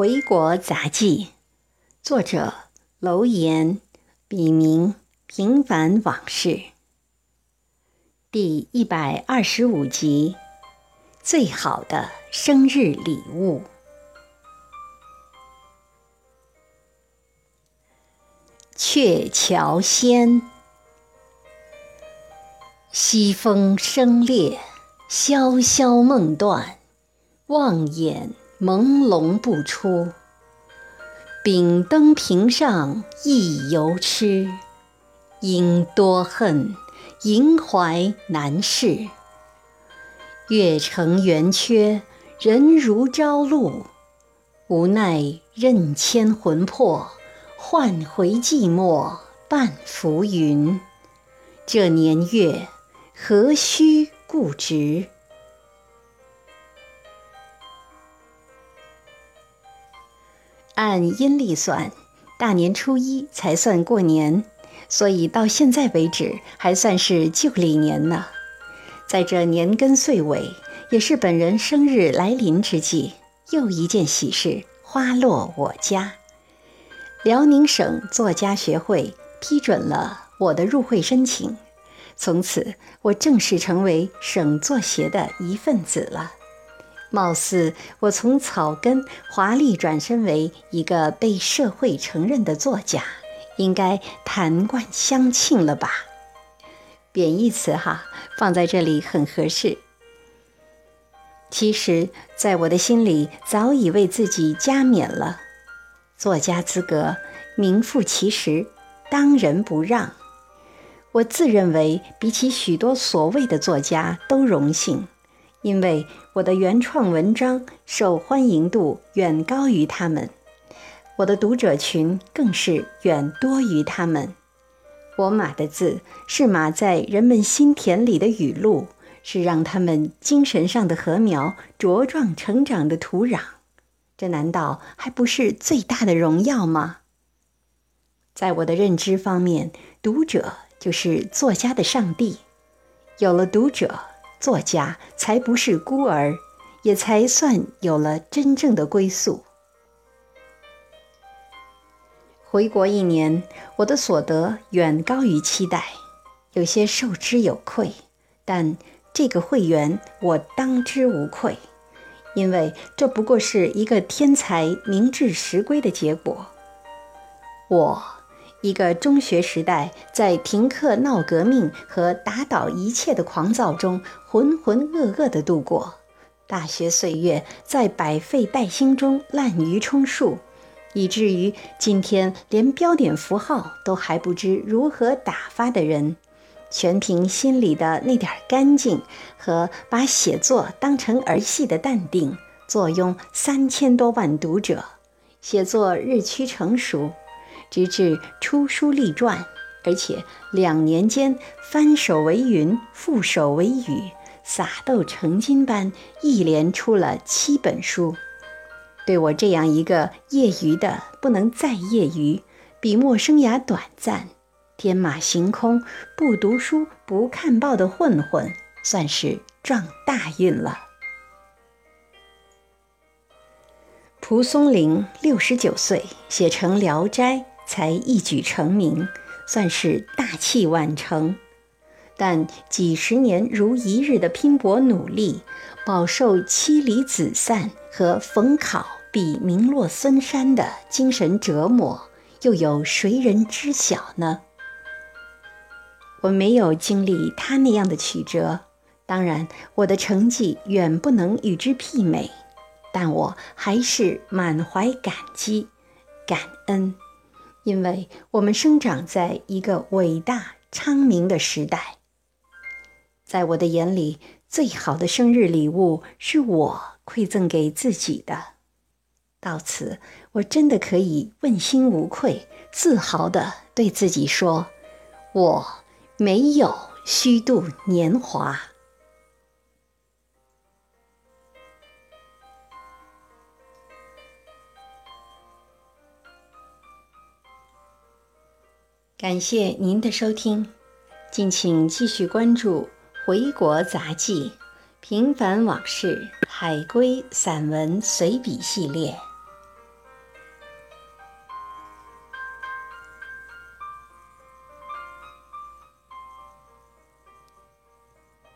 回国杂记，作者楼岩，笔名平凡往事。第一百二十五集，最好的生日礼物。鹊桥仙，西风声烈，萧萧梦断，望眼。朦胧不出，丙灯屏上忆犹痴。因多恨，萦怀难释。月成圆缺，人如朝露。无奈任牵魂魄，换回寂寞半浮云。这年月，何须固执？按阴历算，大年初一才算过年，所以到现在为止还算是旧历年呢。在这年根岁尾，也是本人生日来临之际，又一件喜事花落我家。辽宁省作家学会批准了我的入会申请，从此我正式成为省作协的一份子了。貌似我从草根华丽转身为一个被社会承认的作家，应该弹冠相庆了吧？贬义词哈，放在这里很合适。其实，在我的心里早已为自己加冕了，作家资格名副其实，当仁不让。我自认为比起许多所谓的作家都荣幸。因为我的原创文章受欢迎度远高于他们，我的读者群更是远多于他们。我码的字是码在人们心田里的雨露，是让他们精神上的禾苗茁壮成长的土壤。这难道还不是最大的荣耀吗？在我的认知方面，读者就是作家的上帝。有了读者。作家才不是孤儿，也才算有了真正的归宿。回国一年，我的所得远高于期待，有些受之有愧。但这个会员我当之无愧，因为这不过是一个天才明智实归的结果。我。一个中学时代，在停课闹革命和打倒一切的狂躁中浑浑噩噩地度过；大学岁月在百废待兴中滥竽充数，以至于今天连标点符号都还不知如何打发的人，全凭心里的那点干净和把写作当成儿戏的淡定，坐拥三千多万读者，写作日趋成熟。直至出书立传，而且两年间翻手为云，覆手为雨，撒豆成金般一连出了七本书。对我这样一个业余的不能再业余、笔墨生涯短暂、天马行空、不读书不看报的混混，算是撞大运了。蒲松龄六十九岁写成《聊斋》。才一举成名，算是大器晚成。但几十年如一日的拼搏努力，饱受妻离子散和逢考必名落孙山的精神折磨，又有谁人知晓呢？我没有经历他那样的曲折，当然我的成绩远不能与之媲美，但我还是满怀感激、感恩。因为我们生长在一个伟大昌明的时代，在我的眼里，最好的生日礼物是我馈赠给自己的。到此，我真的可以问心无愧、自豪地对自己说：我没有虚度年华。感谢您的收听，敬请继续关注《回国杂记》《平凡往事》《海归散文随笔》系列。